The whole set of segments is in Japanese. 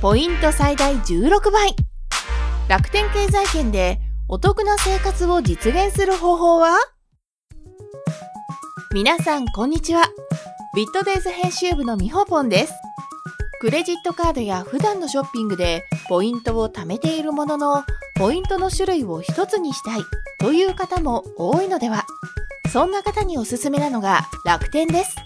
ポイント最大16倍。楽天経済圏でお得な生活を実現する方法は？皆さんこんにちは。ビットデイズ編集部のみほぽんです。クレジットカードや普段のショッピングでポイントを貯めているもののポイントの種類を一つにしたいという方も多いのでは。そんな方におすすめなのが楽天です。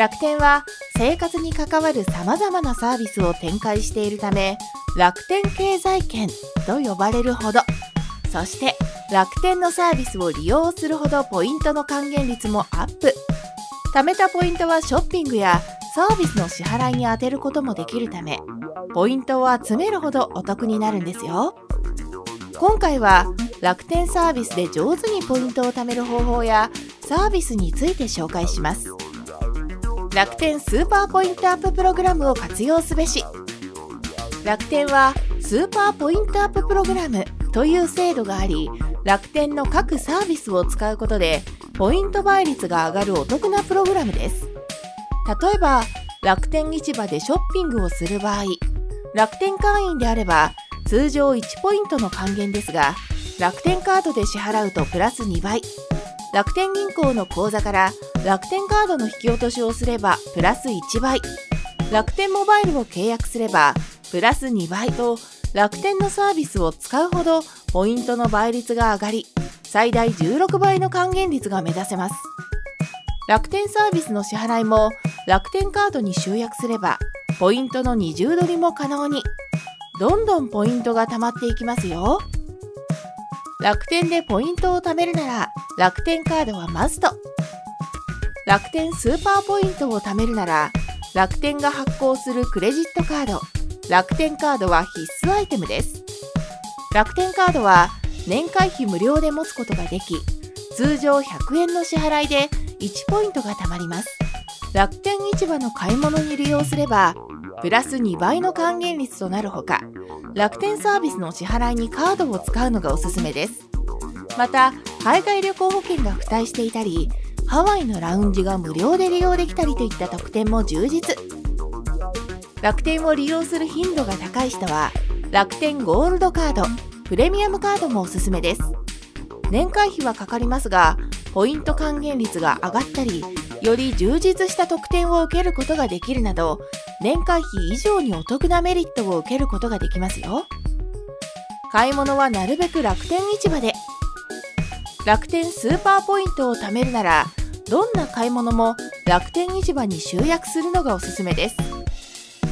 楽天は生活に関わる様々なサービスを展開しているため楽天経済圏と呼ばれるほど。そして楽天のサービスを利用するほどポイントの還元率もアップ。貯めたポイントはショッピングやサービスの支払いに充てることもできるためポイントを集めるほどお得になるんですよ。今回は楽天サービスで上手にポイントを貯める方法やサービスについて紹介します。楽天スーパーポイントアッププログラムを活用すべし。楽天はスーパーポイントアッププログラムという制度があり楽天の各サービスを使うことでポイント倍率が上がるお得なプログラムです。例えば楽天市場でショッピングをする場合楽天会員であれば通常1ポイントの還元ですが楽天カードで支払うとプラス2倍。楽天銀行の口座から楽天カードの引き落としをすればプラス1倍。楽天モバイルを契約すればプラス2倍と楽天のサービスを使うほどポイントの倍率が上がり最大16倍の還元率が目指せます。楽天サービスの支払いも楽天カードに集約すればポイントの二重取りも可能に。どんどんポイントが貯まっていきますよ。楽天でポイントを貯めるなら楽天カードはマスト。楽天スーパーポイントを貯めるなら楽天が発行するクレジットカード。楽天カードは必須アイテムです。楽天カードは年会費無料で持つことができ通常100円の支払いで1ポイントが貯まります。楽天市場の買い物に利用すればプラス2倍の還元率となるほか楽天サービスの支払いにカードを使うのがおすすめです。また海外旅行保険が付帯していたりハワイのラウンジが無料で利用できたりといった特典も充実。楽天を利用する頻度が高い人は楽天ゴールドカードプレミアムカードもおすすめです。年会費はかかりますがポイント還元率が上がったりより充実した特典を受けることができるなど年会費以上にお得なメリットを受けることができますよ。買い物はなるべく楽天市場で。楽天スーパーポイントを貯めるならどんな買い物も楽天市場に集約するのがおすすめです。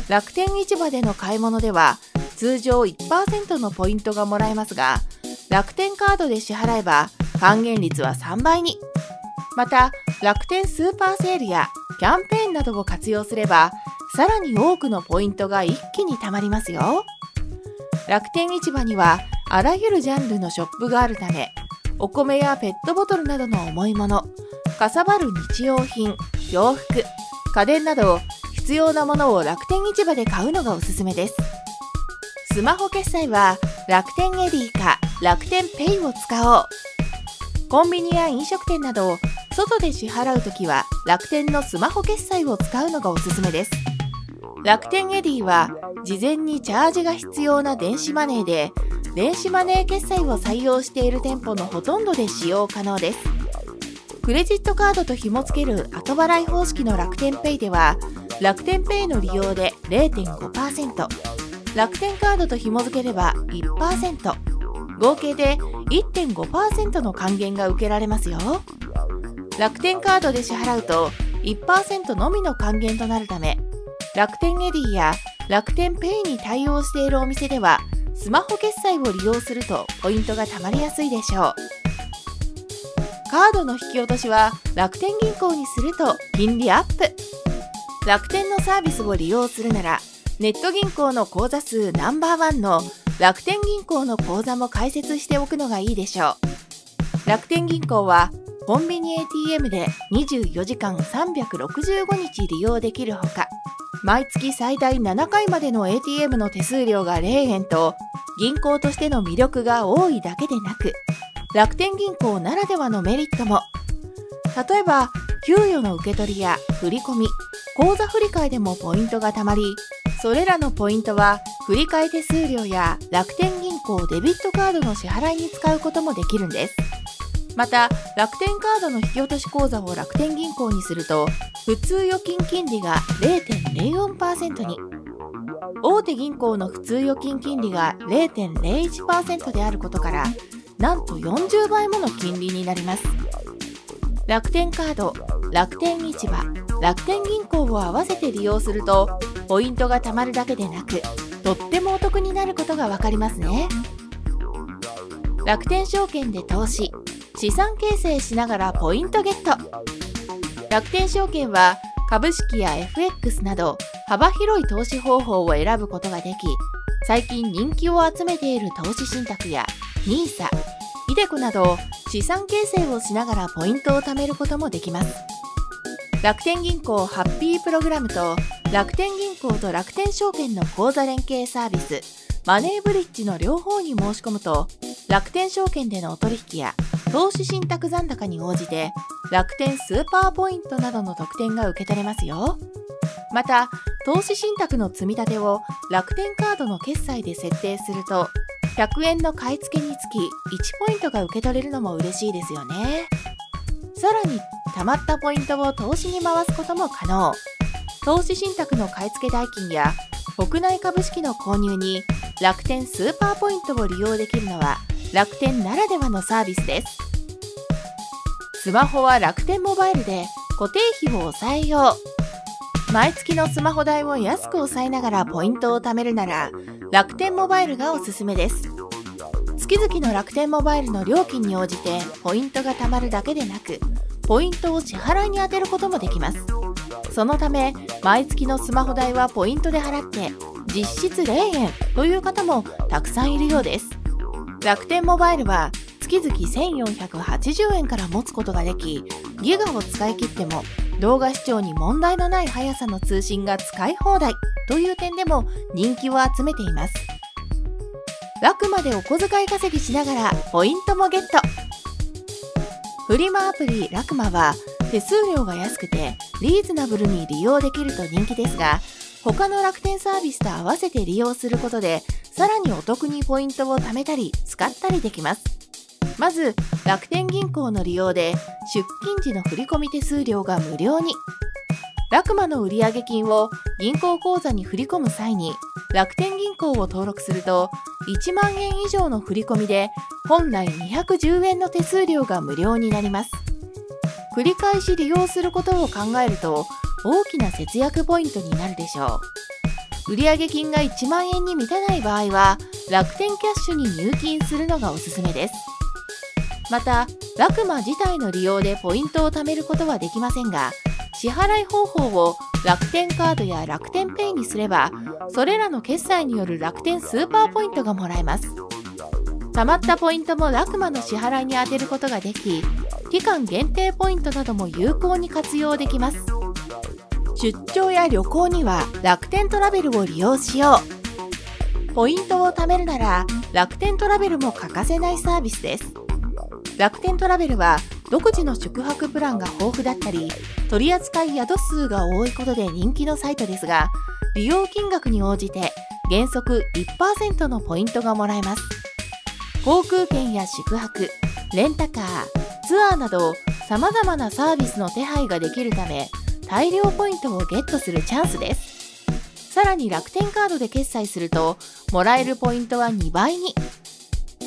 楽天市場での買い物では通常1%のポイントがもらえますが楽天カードで支払えば還元率は3倍に。また楽天スーパーセールやキャンペーンなどを活用すればさらに多くのポイントが一気に貯まりますよ。楽天市場にはあらゆるジャンルのショップがあるためお米やペットボトルなどの重いものかさばる日用品洋服家電など必要なものを楽天市場で買うのがおすすめです。スマホ決済は楽天 Edy か楽天ペイを使おう。コンビニや飲食店など外で支払うときは楽天のスマホ決済を使うのがおすすめです。楽天 Edy は事前にチャージが必要な電子マネーで電子マネー決済を採用している店舗のほとんどで使用可能です。クレジットカードと紐付ける後払い方式の楽天ペイでは楽天ペイの利用で0.5%楽天カードと紐付ければ1%合計で1.5%の還元が受けられますよ。楽天カードで支払うと1%のみの還元となるため楽天 Edy や楽天ペイに対応しているお店ではスマホ決済を利用するとポイントが貯まりやすいでしょう。カードの引き落としは楽天銀行にすると金利アップ。楽天のサービスを利用するならネット銀行の口座数ナンバーワンの楽天銀行の口座も開設しておくのがいいでしょう。楽天銀行はコンビニ ATM で24時間365日利用できるほか毎月最大7回までの ATM の手数料が0円と銀行としての魅力が多いだけでなく楽天銀行ならではのメリットも。例えば給与の受け取りや振り込み口座振替でもポイントが貯まりそれらのポイントは振替手数料や楽天銀行デビットカードの支払いに使うこともできるんです。また楽天カードの引き落とし口座を楽天銀行にすると普通預金金利が0.04%に。大手銀行の普通預金金利が0.01%であることからなんと40倍もの金利になります。楽天カード楽天市場楽天銀行を合わせて利用するとポイントが貯まるだけでなくとってもお得になることが分かりますね。楽天証券で投資資産形成しながらポイントゲット。楽天証券は株式や FX など幅広い投資方法を選ぶことができ最近人気を集めている投資信託や NISA、iDeCo など資産形成をしながらポイントを貯めることもできます。楽天銀行ハッピープログラムと楽天銀行と楽天証券の口座連携サービスマネーブリッジの両方に申し込むと楽天証券でのお取引や投資信託残高に応じて楽天スーパーポイントなどの特典が受け取れますよ。また投資信託の積み立てを楽天カードの決済で設定すると100円の買い付けにつき1ポイントが受け取れるのも嬉しいですよね。さらに貯まったポイントを投資に回すことも可能。投資信託の買い付け代金や国内株式の購入に楽天スーパーポイントを利用できるのは楽天ならではのサービスです。スマホは楽天モバイルで固定費を抑えよう。毎月のスマホ代を安く抑えながらポイントを貯めるなら楽天モバイルがおすすめです。月々の楽天モバイルの料金に応じてポイントが貯まるだけでなくポイントを支払いに充てることもできます。そのため毎月のスマホ代はポイントで払って実質0円という方もたくさんいるようです。楽天モバイルは月々1480円から持つことができギガを使い切っても動画視聴に問題のない速さの通信が使い放題という点でも人気を集めています。楽までお小遣い稼ぎしながらポイントもゲット。フリマアプリラクマは手数料が安くてリーズナブルに利用できると人気ですが他の楽天サービスと合わせて利用することでさらにお得にポイントを貯めたり使ったりできます。まず楽天銀行の利用で出勤時の振込手数料が無料に。ラクマの売上金を銀行口座に振り込む際に楽天銀行を登録すると1万円以上の振り込みで本来210円の手数料が無料になります。繰り返し利用することを考えると大きな節約ポイントになるでしょう。売上金が1万円に満たない場合は楽天キャッシュに入金するのがおすすめです。またラクマ自体の利用でポイントを貯めることはできませんが支払い方法を楽天カードや楽天ペイにすればそれらの決済による楽天スーパーポイントがもらえます。貯まったポイントもラクマの支払いに充てることができ期間限定ポイントなども有効に活用できます。出張や旅行には楽天トラベルを利用しよう。ポイントを貯めるなら楽天トラベルも欠かせないサービスです。楽天トラベルは独自の宿泊プランが豊富だったり取り扱い宿数が多いことで人気のサイトですが利用金額に応じて原則1%のポイントがもらえます。航空券や宿泊レンタカーツアーなど様々なサービスの手配ができるため大量ポイントをゲットするチャンスです。さらに楽天カードで決済するともらえるポイントは2倍に。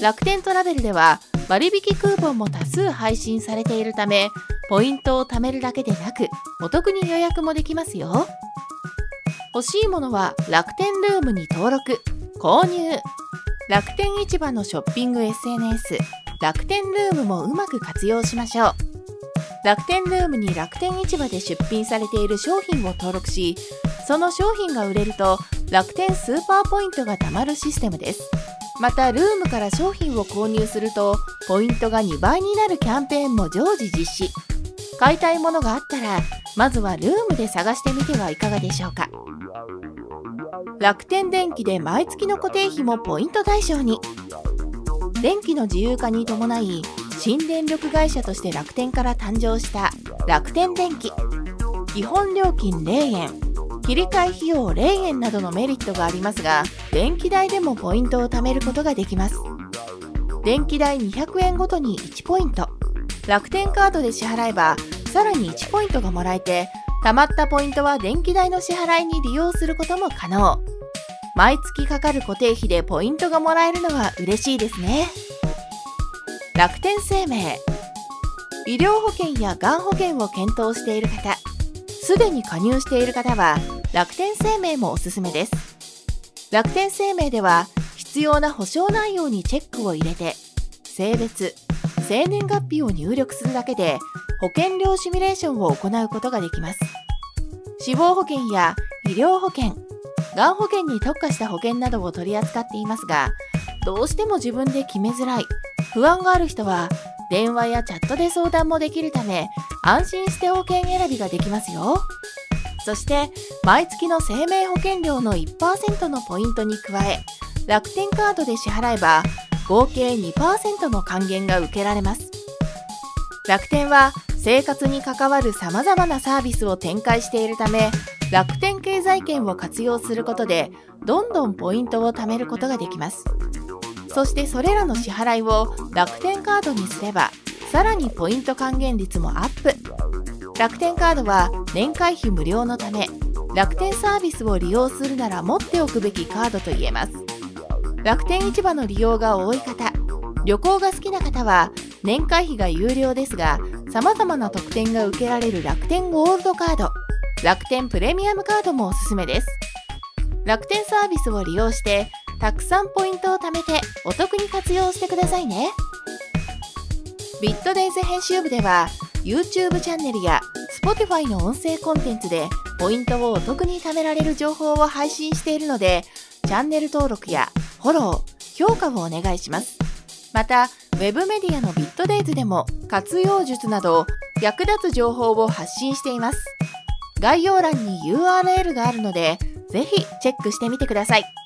楽天トラベルでは割引クーポンも多数配信されているためポイントを貯めるだけでなくお得に予約もできますよ。欲しいものは楽天ルームに登録購入。楽天市場のショッピング SNS 楽天ルームもうまく活用しましょう。楽天ルームに楽天市場で出品されている商品を登録しその商品が売れると楽天スーパーポイントが貯まるシステムです。またルームから商品を購入するとポイントが2倍になるキャンペーンも常時実施。買いたいものがあったらまずはルームで探してみてはいかがでしょうか。楽天電気で毎月の固定費もポイント対象に。電気の自由化に伴い新電力会社として楽天から誕生した楽天電気。基本料金0円。切り替え費用0円などのメリットがありますが電気代でもポイントを貯めることができます。電気代200円ごとに1ポイント。楽天カードで支払えばさらに1ポイントがもらえて貯まったポイントは電気代の支払いに利用することも可能。毎月かかる固定費でポイントがもらえるのは嬉しいですね。楽天生命。医療保険やがん保険を検討している方すでに加入している方は楽天生命もおすすめです。楽天生命では必要な保証内容にチェックを入れて性別生年月日を入力するだけで保険料シミュレーションを行うことができます。死亡保険や医療保険がん保険に特化した保険などを取り扱っていますがどうしても自分で決めづらい不安がある人は電話やチャットで相談もできるため安心して保険選びができますよ。そして毎月の生命保険料の1%のポイントに加え楽天カードで支払えば合計2%の還元が受けられます。楽天は生活に関わる様々なサービスを展開しているため楽天経済圏を活用することでどんどんポイントを貯めることができます。そしてそれらの支払いを楽天カードにすればさらにポイント還元率もアップ。楽天カードは年会費無料のため楽天サービスを利用するなら持っておくべきカードと言えます。楽天市場の利用が多い方旅行が好きな方は年会費が有料ですが様々な特典が受けられる楽天ゴールドカード楽天プレミアムカードもおすすめです。楽天サービスを利用してたくさんポイントを貯めてお得に活用してくださいね。ビットデイズ編集部では YouTube チャンネルや Spotify の音声コンテンツでポイントをお得に貯められる情報を配信しているのでチャンネル登録やフォロー、評価をお願いします。また Web メディアのビットデイズでも活用術など役立つ情報を発信しています。概要欄に URL があるのでぜひチェックしてみてください。